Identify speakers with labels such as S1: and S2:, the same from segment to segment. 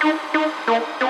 S1: Thank you.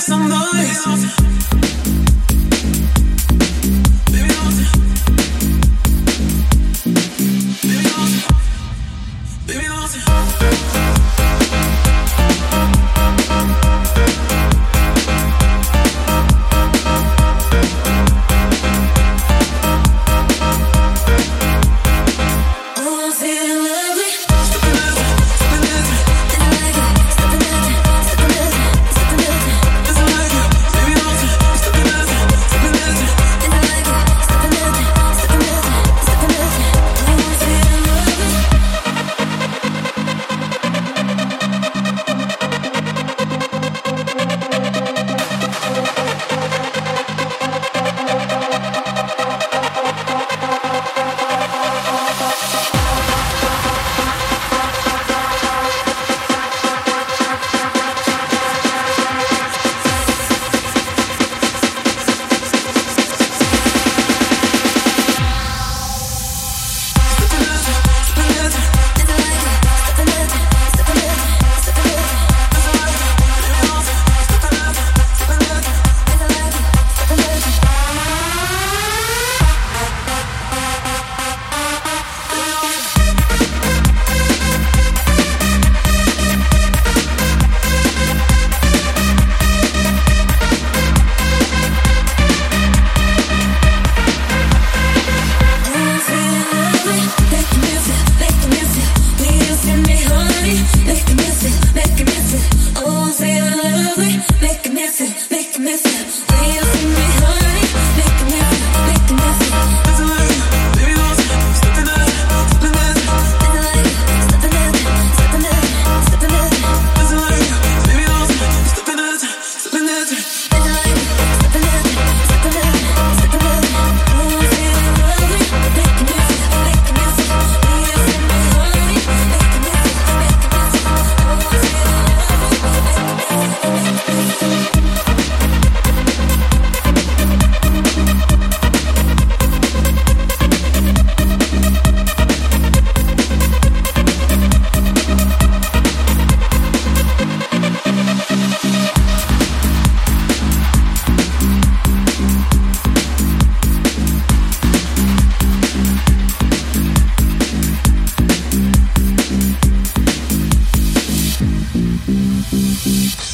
S1: some noise. Thank you.